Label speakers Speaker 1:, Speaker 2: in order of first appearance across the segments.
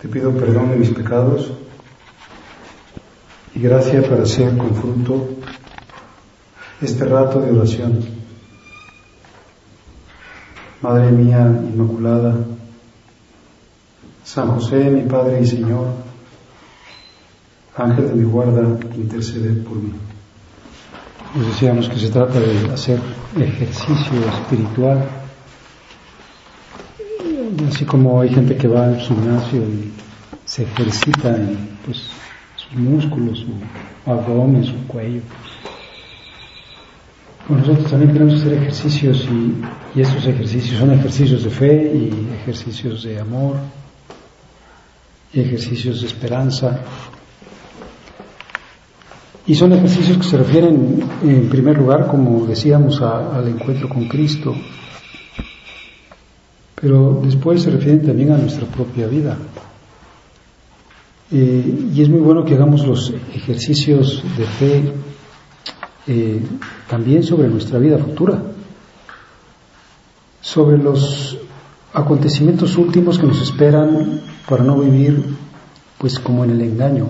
Speaker 1: Te pido perdón de mis pecados y gracia para hacer con fruto este rato de oración. Madre mía Inmaculada, San José, mi Padre y Señor, Ángel de mi guarda, intercede por mí. Nos decíamos que se trata de hacer ejercicio espiritual, así como hay gente que va al gimnasio y se ejercita en pues, sus músculos, su abdomen, su cuello. Pues nosotros también queremos hacer ejercicios y, y estos ejercicios son ejercicios de fe y ejercicios de amor y ejercicios de esperanza y son ejercicios que se refieren, en primer lugar, como decíamos, al encuentro con Cristo, pero después se refieren también a nuestra propia vida. Eh, y es muy bueno que hagamos los ejercicios de fe eh, también sobre nuestra vida futura, sobre los acontecimientos últimos que nos esperan para no vivir pues como en el engaño.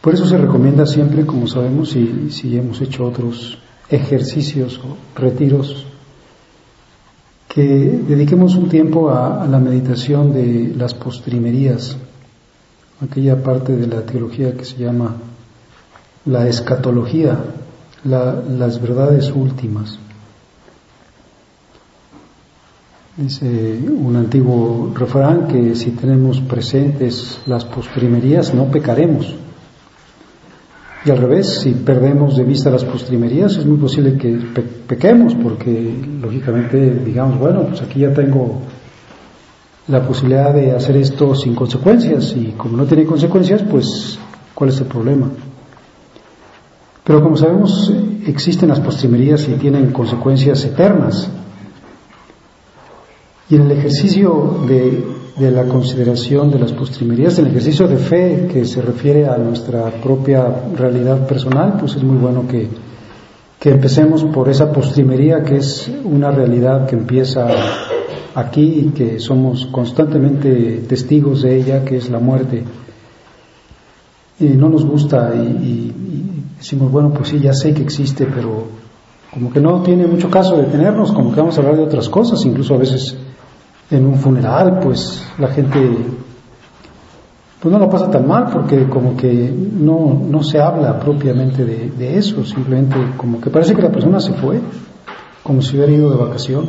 Speaker 1: Por eso se recomienda siempre, como sabemos, y si hemos hecho otros ejercicios o retiros, que dediquemos un tiempo a, la meditación de las postrimerías, aquella parte de la teología que se llama la escatología, las verdades últimas. Dice un antiguo refrán que si tenemos presentes las postrimerías no pecaremos. Y al revés, si perdemos de vista las postrimerías, es muy posible que pequemos, porque lógicamente digamos, bueno, pues aquí ya tengo la posibilidad de hacer esto sin consecuencias, y como no tiene consecuencias, pues, ¿cuál es el problema? Pero como sabemos, existen las postrimerías y tienen consecuencias eternas. Y en el ejercicio de de la consideración de las postrimerías, del ejercicio de fe que se refiere a nuestra propia realidad personal, pues es muy bueno que, que empecemos por esa postrimería que es una realidad que empieza aquí y que somos constantemente testigos de ella, que es la muerte. Y no nos gusta y, y decimos, bueno, pues sí, ya sé que existe, pero como que no tiene mucho caso detenernos, como que vamos a hablar de otras cosas, incluso a veces en un funeral, pues la gente pues no lo pasa tan mal porque como que no, no se habla propiamente de, de, eso, simplemente como que parece que la persona se fue, como si hubiera ido de vacación.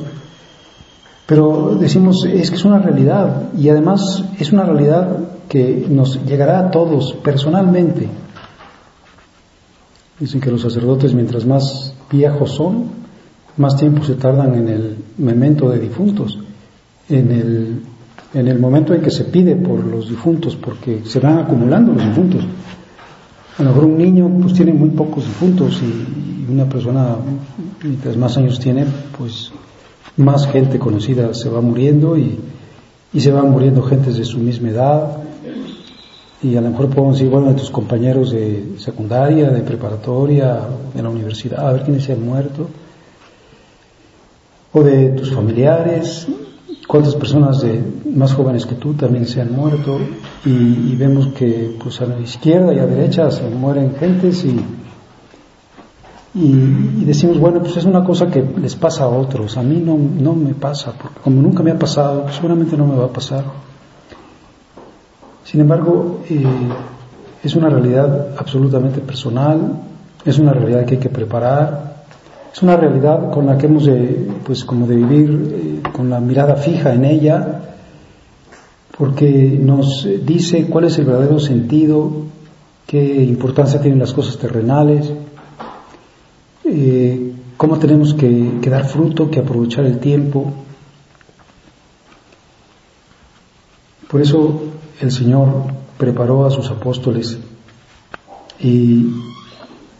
Speaker 1: Pero decimos, es que es una realidad y además es una realidad que nos llegará a todos personalmente. Dicen que los sacerdotes mientras más viejos son, más tiempo se tardan en el memento de difuntos en el, en el momento en que se pide por los difuntos, porque se van acumulando los difuntos. A lo mejor un niño pues tiene muy pocos difuntos y, una persona mientras más años tiene, pues más gente conocida se va muriendo y, y se van muriendo gentes de su misma edad. Y a lo mejor podemos decir, bueno, de tus compañeros de secundaria, de preparatoria, de la universidad, a ver quiénes se han muerto. O de tus familiares, cuántas personas de, más jóvenes que tú también se han muerto y, vemos que pues a la izquierda y a la derecha se mueren gentes y, y, decimos, bueno, pues es una cosa que les pasa a otros, a mí no, no me pasa, porque como nunca me ha pasado, seguramente no me va a pasar. Sin embargo, eh, es una realidad absolutamente personal, es una realidad que hay que preparar, es una realidad con la que hemos de, pues como de vivir eh, con la mirada fija en ella, porque nos dice cuál es el verdadero sentido, qué importancia tienen las cosas terrenales, eh, cómo tenemos que, dar fruto, que aprovechar el tiempo. Por eso el Señor preparó a sus apóstoles y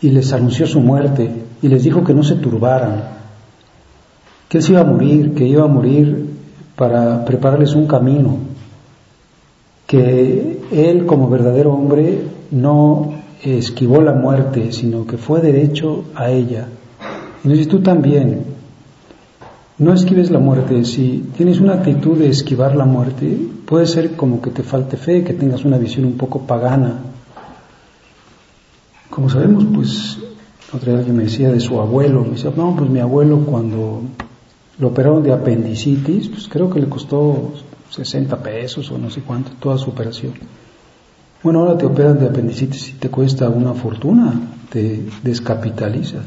Speaker 1: les anunció su muerte y les dijo que no se turbaran, que Él se iba a morir, que iba a morir para prepararles un camino, que Él como verdadero hombre no esquivó la muerte, sino que fue derecho a ella. Y tú también, no esquives la muerte. Si tienes una actitud de esquivar la muerte, puede ser como que te falte fe, que tengas una visión un poco pagana. Como sabemos, pues, otra vez alguien me decía de su abuelo, me decía, no, pues mi abuelo cuando lo operaron de apendicitis, pues creo que le costó 60 pesos o no sé cuánto, toda su operación. Bueno, ahora te operan de apendicitis y te cuesta una fortuna, te descapitalizas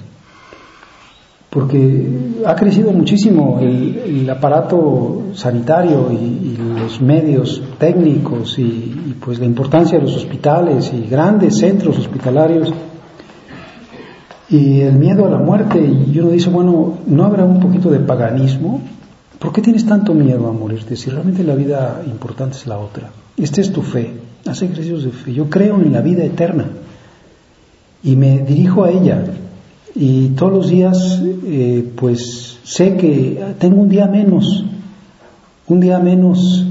Speaker 1: porque ha crecido muchísimo el, aparato sanitario y, los medios técnicos y, pues la importancia de los hospitales y grandes centros hospitalarios y el miedo a la muerte y uno dice bueno no habrá un poquito de paganismo ¿por qué tienes tanto miedo a morirte si realmente la vida importante es la otra? esta es tu fe. Haz ejercicios de fe. Yo creo en la vida eterna. Y me dirijo a ella. Y todos los días eh, pues sé que tengo un día menos, un día menos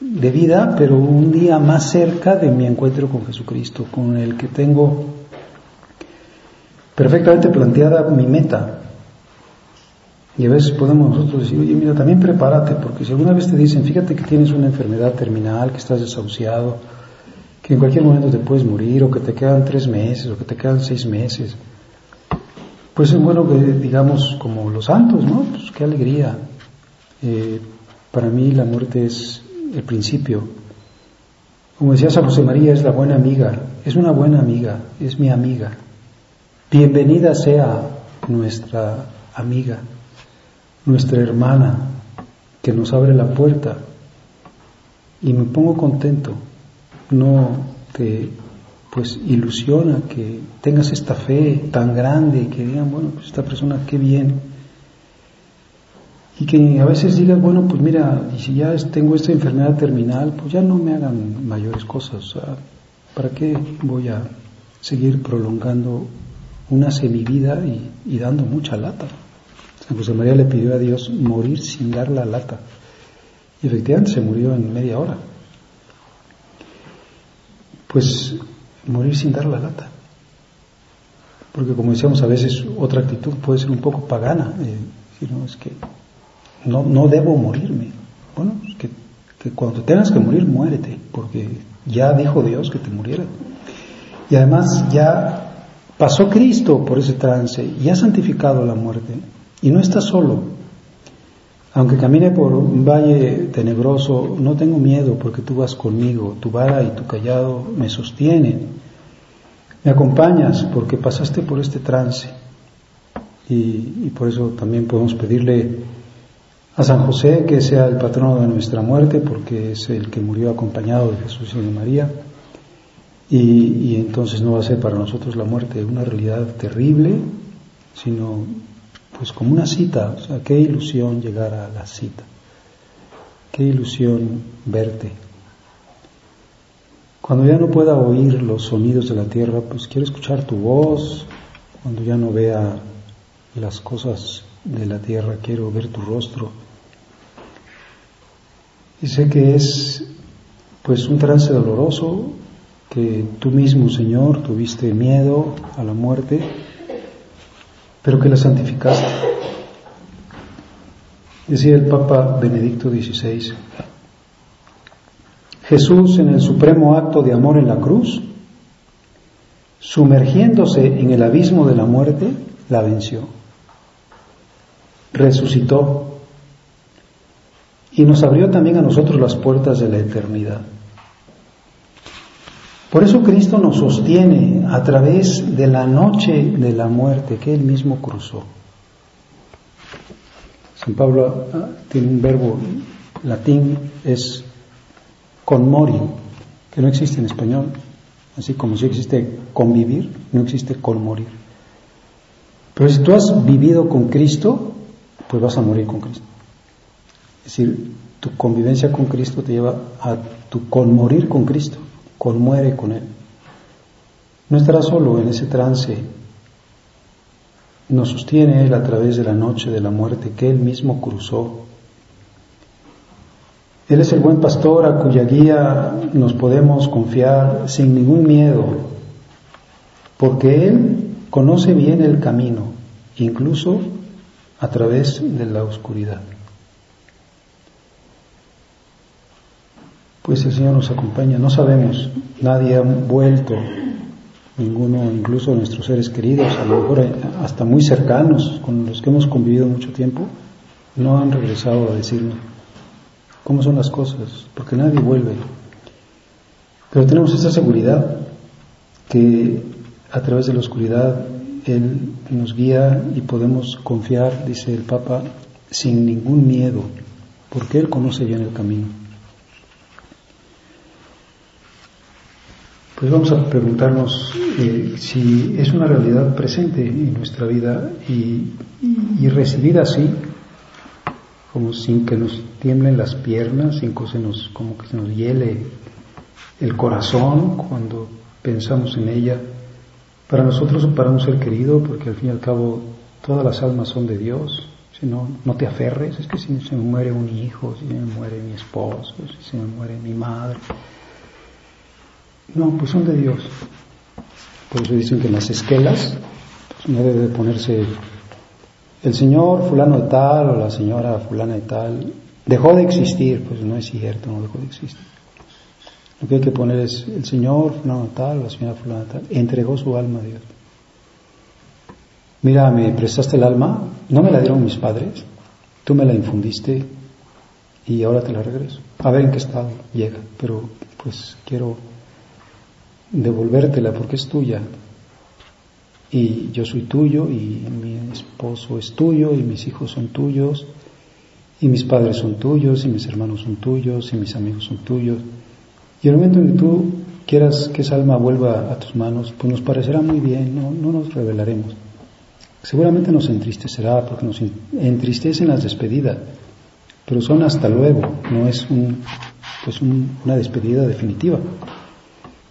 Speaker 1: de vida, pero un día más cerca de mi encuentro con Jesucristo, con el que tengo perfectamente planteada mi meta. Y a veces podemos nosotros decir, oye, mira, también prepárate, porque si alguna vez te dicen, fíjate que tienes una enfermedad terminal, que estás desahuciado, que en cualquier momento te puedes morir, o que te quedan tres meses, o que te quedan seis meses, pues es bueno que digamos como los santos, ¿no? Pues qué alegría. Eh, para mí la muerte es el principio. Como decía San José María, es la buena amiga, es una buena amiga, es mi amiga. Bienvenida sea nuestra amiga, nuestra hermana, que nos abre la puerta. Y me pongo contento, no te pues ilusiona que tengas esta fe tan grande que digan, bueno, pues esta persona qué bien. Y que a veces digas, bueno, pues mira, y si ya tengo esta enfermedad terminal, pues ya no me hagan mayores cosas. ¿Para qué voy a seguir prolongando una semivida y, dando mucha lata? San José María le pidió a Dios morir sin dar la lata. Y efectivamente se murió en media hora. Pues morir sin dar la lata. Porque como decíamos a veces, otra actitud puede ser un poco pagana. Eh, no, es que no, no debo morirme. Bueno, que, que cuando tengas que morir, muérete, porque ya dijo Dios que te muriera. Y además ya pasó Cristo por ese trance y ha santificado la muerte. Y no está solo. Aunque camine por un valle tenebroso, no tengo miedo porque tú vas conmigo, tu vara y tu callado me sostienen. Me acompañas porque pasaste por este trance. Y, por eso también podemos pedirle a San José que sea el patrono de nuestra muerte, porque es el que murió acompañado de Jesús y de María. Y, y, entonces no va a ser para nosotros la muerte una realidad terrible, sino pues como una cita, o sea, qué ilusión llegar a la cita, qué ilusión verte. Cuando ya no pueda oír los sonidos de la tierra, pues quiero escuchar tu voz, cuando ya no vea las cosas de la tierra, quiero ver tu rostro. Y sé que es pues un trance doloroso, que tú mismo, Señor, tuviste miedo a la muerte, pero que la santificaste. Decía el Papa Benedicto XVI, Jesús en el supremo acto de amor en la cruz, sumergiéndose en el abismo de la muerte, la venció, resucitó y nos abrió también a nosotros las puertas de la eternidad. Por eso Cristo nos sostiene a través de la noche de la muerte que Él mismo cruzó. San Pablo ah, tiene un verbo latín, es conmori, que no existe en español, así como si existe convivir, no existe conmorir. Pero si tú has vivido con Cristo, pues vas a morir con Cristo. Es decir, tu convivencia con Cristo te lleva a tu conmorir con Cristo conmuere con él. No estará solo en ese trance. Nos sostiene él a través de la noche de la muerte que él mismo cruzó. Él es el buen pastor a cuya guía nos podemos confiar sin ningún miedo, porque él conoce bien el camino, incluso a través de la oscuridad. Pues el Señor nos acompaña, no sabemos, nadie ha vuelto, ninguno, incluso nuestros seres queridos, a lo mejor hasta muy cercanos, con los que hemos convivido mucho tiempo, no han regresado a decirnos cómo son las cosas, porque nadie vuelve. Pero tenemos esa seguridad que a través de la oscuridad Él nos guía y podemos confiar, dice el Papa, sin ningún miedo, porque Él conoce bien el camino. Pues vamos a preguntarnos eh, si es una realidad presente en nuestra vida y, y recibida así, como sin que nos tiemblen las piernas, sin que se nos, como que se nos hiele el corazón cuando pensamos en ella, para nosotros o para un ser querido, porque al fin y al cabo todas las almas son de Dios, si no, no te aferres, es que si se me muere un hijo, si se me muere mi esposo, si se me muere mi madre, no, pues son de Dios. Por eso dicen que en las esquelas pues no debe ponerse el señor fulano de tal o la señora fulana de tal dejó de existir, pues no es cierto, no dejó de existir. Lo que hay que poner es el Señor fulano tal, la señora fulana tal, entregó su alma a Dios. Mira, me prestaste el alma, no me la dieron mis padres, tú me la infundiste y ahora te la regreso. A ver en qué estado llega, pero pues quiero devolvértela porque es tuya. Y yo soy tuyo y mi esposo es tuyo y mis hijos son tuyos y mis padres son tuyos y mis hermanos son tuyos y mis amigos son tuyos. Y el momento en que tú quieras que esa alma vuelva a tus manos, pues nos parecerá muy bien, no, no nos revelaremos. Seguramente nos entristecerá porque nos entristecen las despedidas, pero son hasta luego, no es un, pues una despedida definitiva.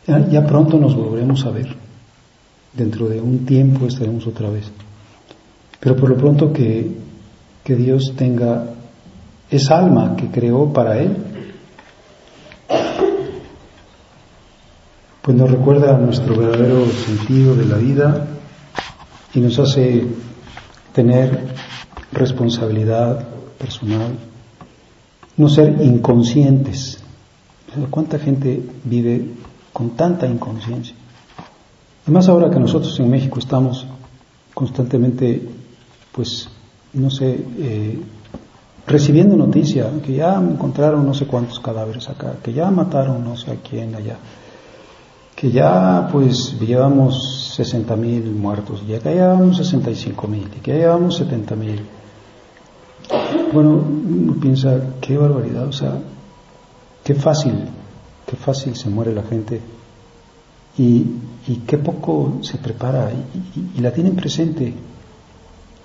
Speaker 1: Ya, pronto nos volveremos a ver, dentro de un tiempo estaremos otra vez. Pero por lo pronto que, que Dios tenga esa alma que creó para Él, pues nos recuerda nuestro verdadero sentido de la vida y nos hace tener responsabilidad personal, no ser inconscientes. ¿Cuánta gente vive con tanta inconsciencia? Además ahora que nosotros en México estamos constantemente, pues, no sé, eh, recibiendo noticia que ya encontraron no sé cuántos cadáveres acá, que ya mataron no sé a quién allá que ya pues llevamos 60 mil muertos, ya que llevamos 65 mil, y que ya llevamos 70 mil. Bueno, uno piensa, qué barbaridad, o sea, qué fácil, qué fácil se muere la gente y, qué poco se prepara y, y la tienen presente.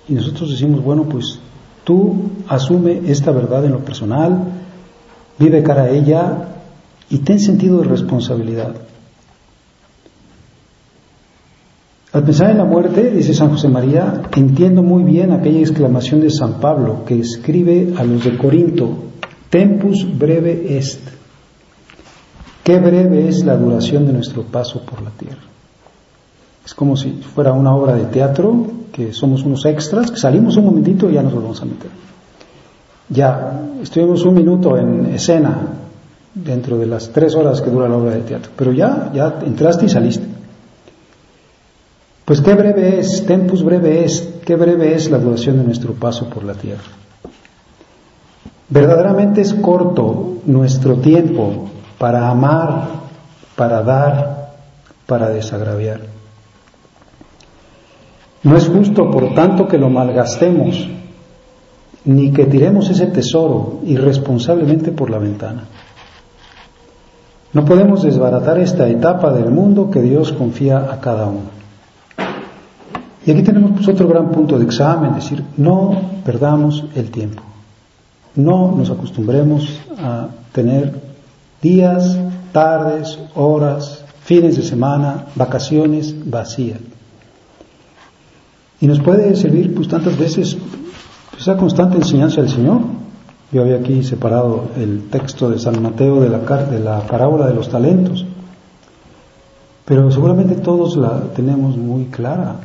Speaker 1: Y nosotros decimos, bueno, pues tú asume esta verdad en lo personal, vive cara a ella y ten sentido de responsabilidad. Al pensar en la muerte, dice San José María, entiendo muy bien aquella exclamación de San Pablo que escribe a los de Corinto, tempus breve est. Qué breve es la duración de nuestro paso por la tierra. Es como si fuera una obra de teatro, que somos unos extras, que salimos un momentito y ya nos volvemos a meter. Ya, estuvimos un minuto en escena dentro de las tres horas que dura la obra de teatro, pero ya, ya entraste y saliste. Pues qué breve es, tempus breve es, qué breve es la duración de nuestro paso por la tierra. Verdaderamente es corto nuestro tiempo para amar, para dar, para desagraviar. No es justo, por tanto, que lo malgastemos, ni que tiremos ese tesoro irresponsablemente por la ventana. No podemos desbaratar esta etapa del mundo que Dios confía a cada uno. Y aquí tenemos pues, otro gran punto de examen, es decir, no perdamos el tiempo. No nos acostumbremos a tener días, tardes, horas, fines de semana, vacaciones vacías. Y nos puede servir pues tantas veces pues, esa constante enseñanza del Señor. Yo había aquí separado el texto de San Mateo de la, de la parábola de los talentos, pero seguramente todos la tenemos muy clara.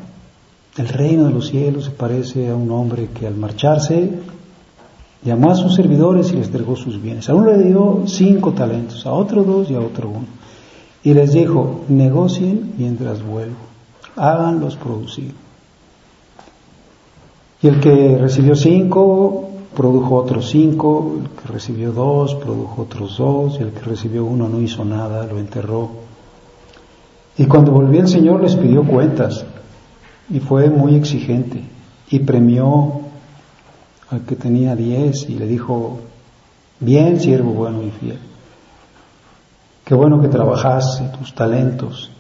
Speaker 1: El reino de los cielos se parece a un hombre que al marcharse llamó a sus servidores y les entregó sus bienes. A uno le dio cinco talentos, a otro dos y a otro uno. Y les dijo, negocien mientras vuelvo, háganlos producir. Y el que recibió cinco, produjo otros cinco, el que recibió dos, produjo otros dos, y el que recibió uno no hizo nada, lo enterró. Y cuando volvió el Señor les pidió cuentas y fue muy exigente y premió al que tenía diez y le dijo, bien siervo bueno y fiel, qué bueno que trabajaste tus talentos.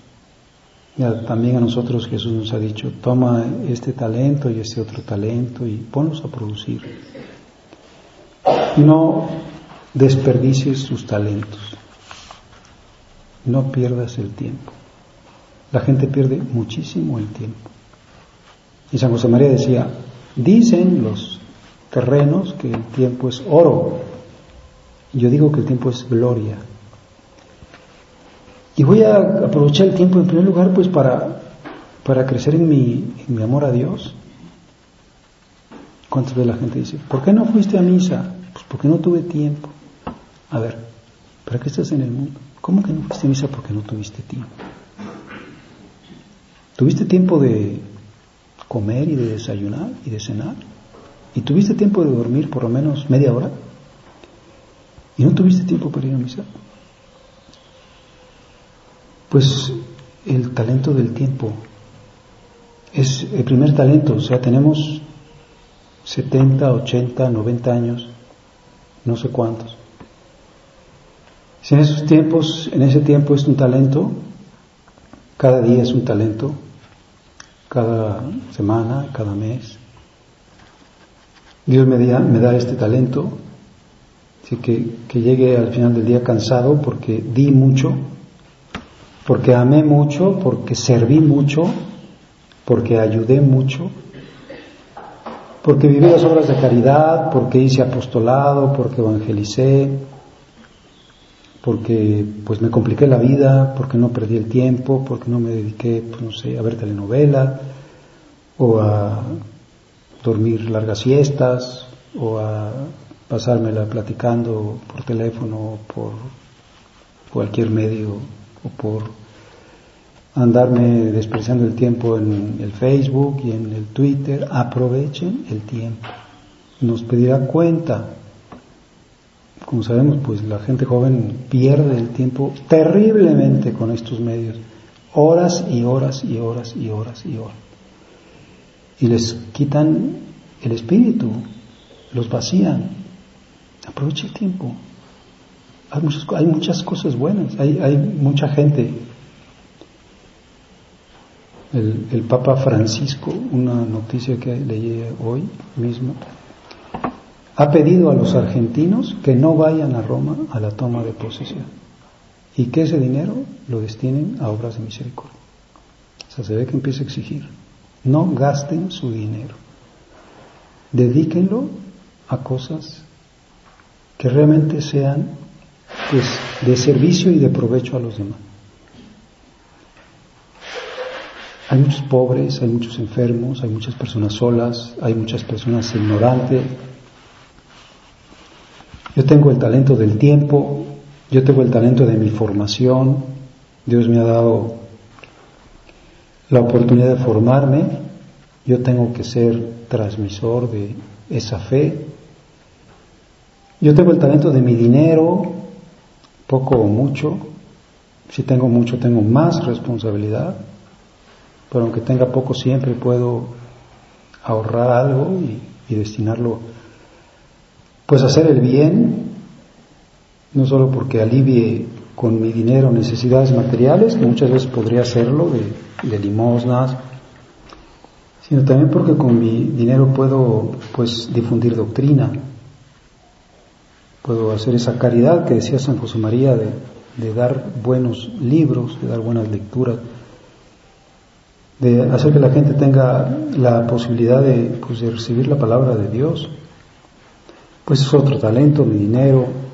Speaker 1: Y también a nosotros Jesús nos ha dicho, toma este talento y este otro talento y ponlos a producir. No desperdicies tus talentos, no pierdas el tiempo. La gente pierde muchísimo el tiempo. Y San José María decía, dicen los terrenos que el tiempo es oro. Yo digo que el tiempo es gloria. Y voy a aprovechar el tiempo en primer lugar pues para, para crecer en mi, en mi amor a Dios. ¿Cuántas veces la gente dice, ¿por qué no fuiste a misa? Pues porque no tuve tiempo. A ver, ¿para qué estás en el mundo? ¿Cómo que no fuiste a misa porque no tuviste tiempo? ¿Tuviste tiempo de comer y de desayunar y de cenar? ¿Y tuviste tiempo de dormir por lo menos media hora? ¿Y no tuviste tiempo para ir a misa? Pues el talento del tiempo es el primer talento, o sea, tenemos 70, 80, 90 años, no sé cuántos. Si en esos tiempos, en ese tiempo es un talento, cada día es un talento, cada semana, cada mes. Dios me da, este talento, así que, que llegue al final del día cansado porque di mucho, porque amé mucho, porque serví mucho, porque ayudé mucho, porque viví las obras de caridad, porque hice apostolado, porque evangelicé, porque pues me compliqué la vida, porque no perdí el tiempo, porque no me dediqué, pues no sé, a ver telenovela o a dormir largas siestas o a pasármela platicando por teléfono, por cualquier medio o por andarme despreciando el tiempo en el Facebook y en el Twitter. Aprovechen el tiempo. Nos pedirá cuenta como sabemos, pues la gente joven pierde el tiempo terriblemente con estos medios. Horas y horas y horas y horas y horas. Y les quitan el espíritu, los vacían. Aprovecha el tiempo. Hay muchas, hay muchas cosas buenas, hay, hay mucha gente. El, el Papa Francisco, una noticia que leí hoy mismo, ha pedido a los argentinos que no vayan a Roma a la toma de posesión y que ese dinero lo destinen a obras de misericordia. O sea, se ve que empieza a exigir. No gasten su dinero. Dedíquenlo a cosas que realmente sean pues, de servicio y de provecho a los demás. Hay muchos pobres, hay muchos enfermos, hay muchas personas solas, hay muchas personas ignorantes, yo tengo el talento del tiempo, yo tengo el talento de mi formación, Dios me ha dado la oportunidad de formarme, yo tengo que ser transmisor de esa fe. Yo tengo el talento de mi dinero, poco o mucho, si tengo mucho tengo más responsabilidad, pero aunque tenga poco siempre puedo ahorrar algo y, destinarlo pues hacer el bien, no solo porque alivie con mi dinero necesidades materiales, que muchas veces podría hacerlo de, limosnas, sino también porque con mi dinero puedo pues difundir doctrina, puedo hacer esa caridad que decía San José María de, de dar buenos libros, de dar buenas lecturas, de hacer que la gente tenga la posibilidad de, pues, de recibir la palabra de Dios. Pues es otro talento, mi dinero,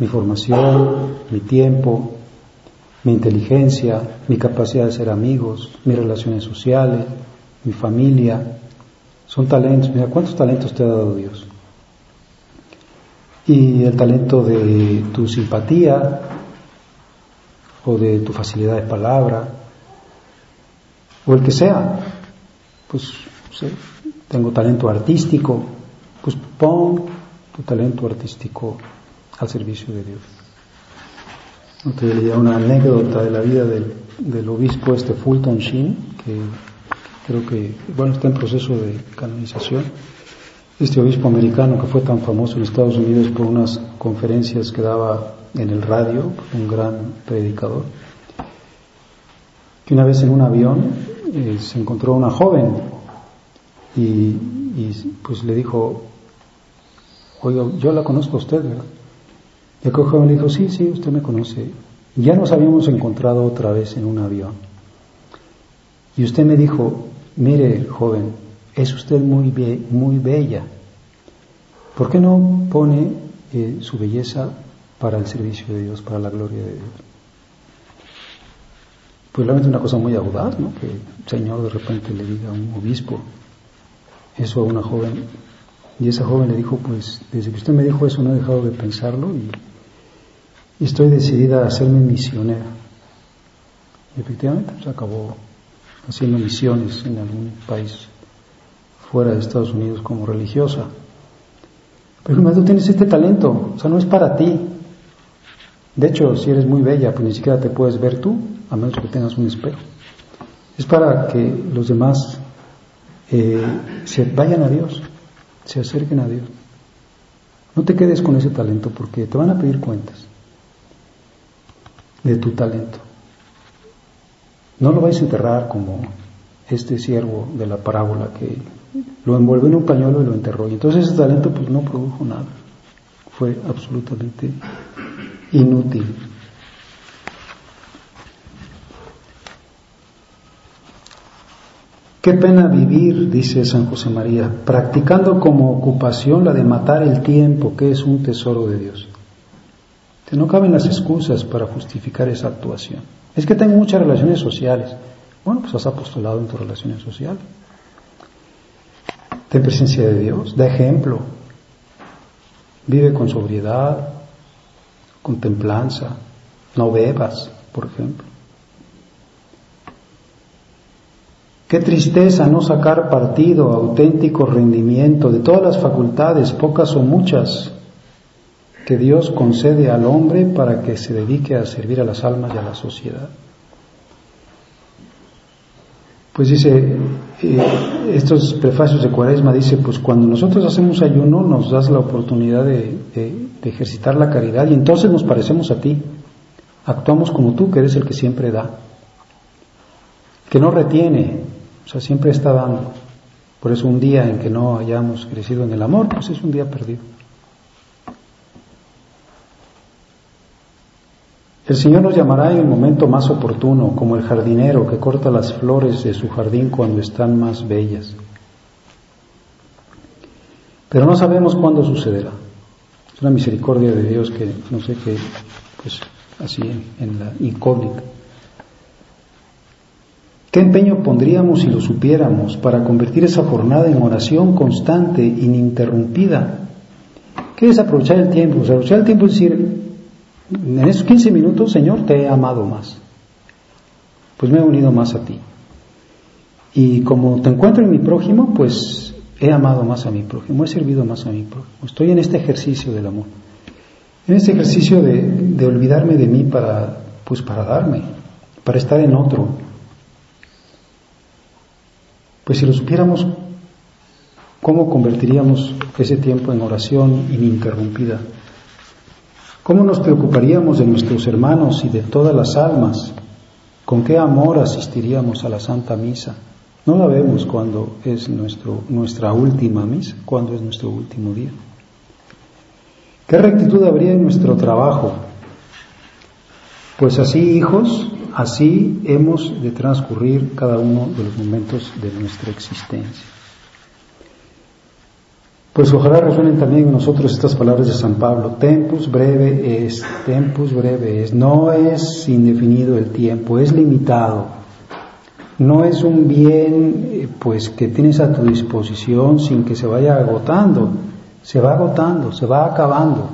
Speaker 1: mi formación, mi tiempo, mi inteligencia, mi capacidad de ser amigos, mis relaciones sociales, mi familia, son talentos. Mira, ¿cuántos talentos te ha dado Dios? Y el talento de tu simpatía o de tu facilidad de palabra o el que sea. Pues tengo talento artístico, pues pon tu talento artístico al servicio de Dios. Leía una anécdota de la vida del, del obispo este Fulton Sheen, que creo que, bueno, está en proceso de canonización. Este obispo americano que fue tan famoso en Estados Unidos por unas conferencias que daba en el radio, un gran predicador, que una vez en un avión eh, se encontró una joven y, y, pues le dijo, oiga, yo la conozco a usted, ¿verdad? Y aquel joven le dijo, sí, sí, usted me conoce. Ya nos habíamos encontrado otra vez en un avión. Y usted me dijo, mire, joven, es usted muy, muy bella. ¿Por qué no pone eh, su belleza para el servicio de Dios, para la gloria de Dios? Pues realmente una cosa muy audaz, ¿no? Que el Señor de repente le diga a un obispo eso a una joven. Y esa joven le dijo, pues desde que usted me dijo eso no he dejado de pensarlo y y estoy decidida a hacerme misionera. Y efectivamente se pues, acabó haciendo misiones en algún país fuera de Estados Unidos como religiosa. Pero tú tienes este talento, o sea, no es para ti. De hecho, si eres muy bella, pues ni siquiera te puedes ver tú, a menos que tengas un espejo. Es para que los demás eh, se vayan a Dios, se acerquen a Dios. No te quedes con ese talento porque te van a pedir cuentas de tu talento. No lo vais a enterrar como este siervo de la parábola que lo envolvió en un pañuelo y lo enterró. Y entonces ese talento pues no produjo nada. Fue absolutamente inútil. Qué pena vivir, dice San José María, practicando como ocupación la de matar el tiempo, que es un tesoro de Dios no caben las excusas para justificar esa actuación. Es que tengo muchas relaciones sociales. Bueno, pues has apostolado en tus relaciones sociales. Ten presencia de Dios, da ejemplo. Vive con sobriedad, con templanza. No bebas, por ejemplo. Qué tristeza no sacar partido, auténtico rendimiento de todas las facultades, pocas o muchas, que Dios concede al hombre para que se dedique a servir a las almas y a la sociedad. Pues dice, eh, estos prefacios de Cuaresma dice, pues cuando nosotros hacemos ayuno nos das la oportunidad de, de ejercitar la caridad y entonces nos parecemos a ti, actuamos como tú que eres el que siempre da, que no retiene, o sea, siempre está dando. Por eso un día en que no hayamos crecido en el amor, pues es un día perdido. El Señor nos llamará en el momento más oportuno, como el jardinero que corta las flores de su jardín cuando están más bellas. Pero no sabemos cuándo sucederá. Es una misericordia de Dios que no sé qué, pues así en, la incógnita. ¿Qué empeño pondríamos si lo supiéramos para convertir esa jornada en oración constante, ininterrumpida? ¿Qué es aprovechar el tiempo? aprovechar el tiempo es decir, en esos 15 minutos, Señor, te he amado más. Pues me he unido más a ti. Y como te encuentro en mi prójimo, pues he amado más a mi prójimo, he servido más a mi prójimo. Estoy en este ejercicio del amor. En este ejercicio de, olvidarme de mí para, pues para darme, para estar en otro. Pues si lo supiéramos, ¿cómo convertiríamos ese tiempo en oración ininterrumpida? ¿Cómo nos preocuparíamos de nuestros hermanos y de todas las almas? ¿Con qué amor asistiríamos a la Santa Misa? No la vemos cuando es nuestra última misa, cuando es nuestro último día. ¿Qué rectitud habría en nuestro trabajo? Pues así, hijos, así hemos de transcurrir cada uno de los momentos de nuestra existencia. Pues ojalá resuenen también en nosotros estas palabras de San Pablo. Tempus breve es, tempus breve es. No es indefinido el tiempo, es limitado. no es un bien eh, pues que tienes a tu disposición sin que se vaya agotando, se va agotando, se va acabando.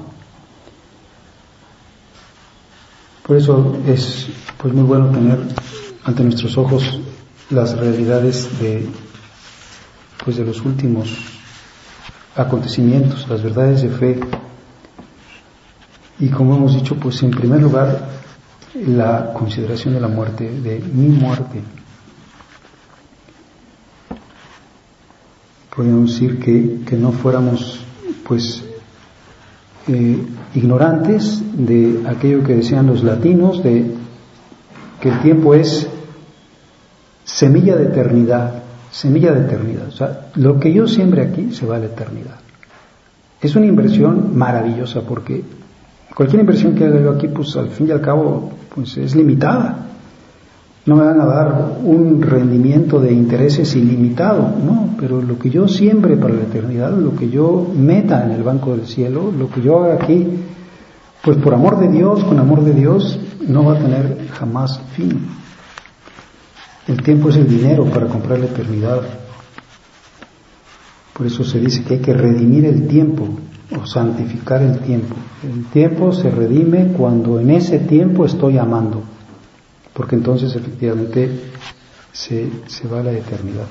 Speaker 1: Por eso es pues muy bueno tener ante nuestros ojos las realidades de pues de los últimos acontecimientos, las verdades de fe. Y como hemos dicho, pues en primer lugar la consideración de la muerte, de mi muerte. podríamos decir que, no fuéramos pues eh, ignorantes de aquello que decían los latinos, de que el tiempo es semilla de eternidad, semilla de eternidad. O sea, lo que yo siembre aquí se va a la eternidad. Es una inversión maravillosa porque cualquier inversión que haga yo aquí, pues al fin y al cabo, pues es limitada no me van a dar un rendimiento de intereses ilimitado, no, pero lo que yo siembre para la eternidad, lo que yo meta en el banco del cielo, lo que yo haga aquí, pues por amor de Dios, con amor de Dios, no va a tener jamás fin. El tiempo es el dinero para comprar la eternidad. Por eso se dice que hay que redimir el tiempo o santificar el tiempo. El tiempo se redime cuando en ese tiempo estoy amando porque entonces efectivamente se, va a la eternidad.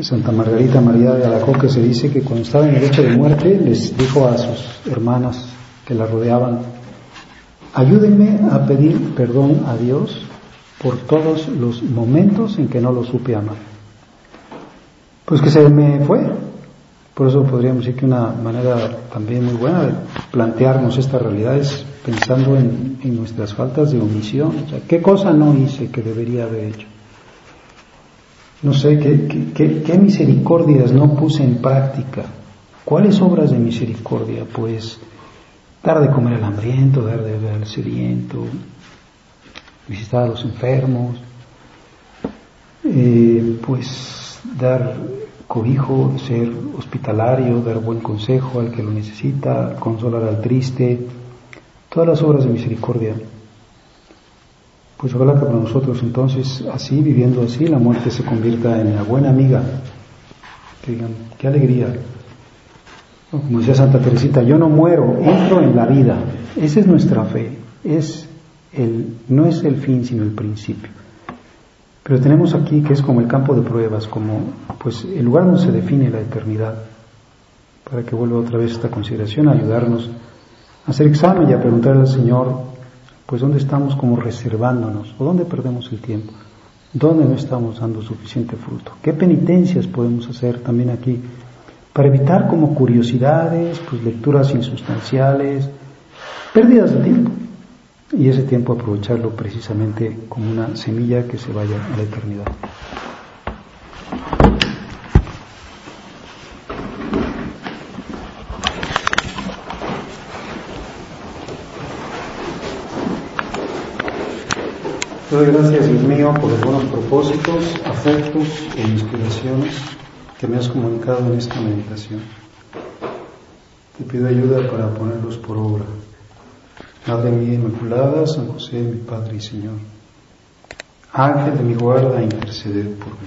Speaker 1: Santa Margarita María de Alacoque se dice que cuando estaba en el hecho de muerte les dijo a sus hermanas que la rodeaban, ayúdenme a pedir perdón a Dios por todos los momentos en que no lo supe amar. Pues que se me fue. Por eso podríamos decir que una manera también muy buena de plantearnos esta realidad es pensando en, nuestras faltas de omisión. O sea, ¿qué cosa no hice que debería haber hecho? No sé, ¿qué, misericordias no puse en práctica? ¿Cuáles obras de misericordia? Pues dar de comer al hambriento, dar de beber al sediento, visitar a los enfermos, eh, pues dar cobijo, ser hospitalario, dar buen consejo al que lo necesita, consolar al triste, todas las obras de misericordia. Pues ojalá que para nosotros entonces, así, viviendo así, la muerte se convierta en la buena amiga. Que digan, qué alegría. Como decía Santa Teresita, yo no muero, entro en la vida. Esa es nuestra fe. Es no es el fin, sino el principio. Pero tenemos aquí que es como el campo de pruebas, como pues el lugar donde se define la eternidad. Para que vuelva otra vez esta consideración, ayudarnos hacer examen y a preguntarle al Señor, pues dónde estamos como reservándonos o dónde perdemos el tiempo, dónde no estamos dando suficiente fruto, qué penitencias podemos hacer también aquí para evitar como curiosidades, pues lecturas insustanciales, pérdidas de tiempo y ese tiempo aprovecharlo precisamente como una semilla que se vaya a la eternidad. Te doy gracias, Dios mío, por los buenos propósitos, afectos e inspiraciones que me has comunicado en esta meditación. Te pido ayuda para ponerlos por obra. Madre mía Inmaculada, San José, mi Padre y Señor. Ángel de mi guarda, interceder por mí.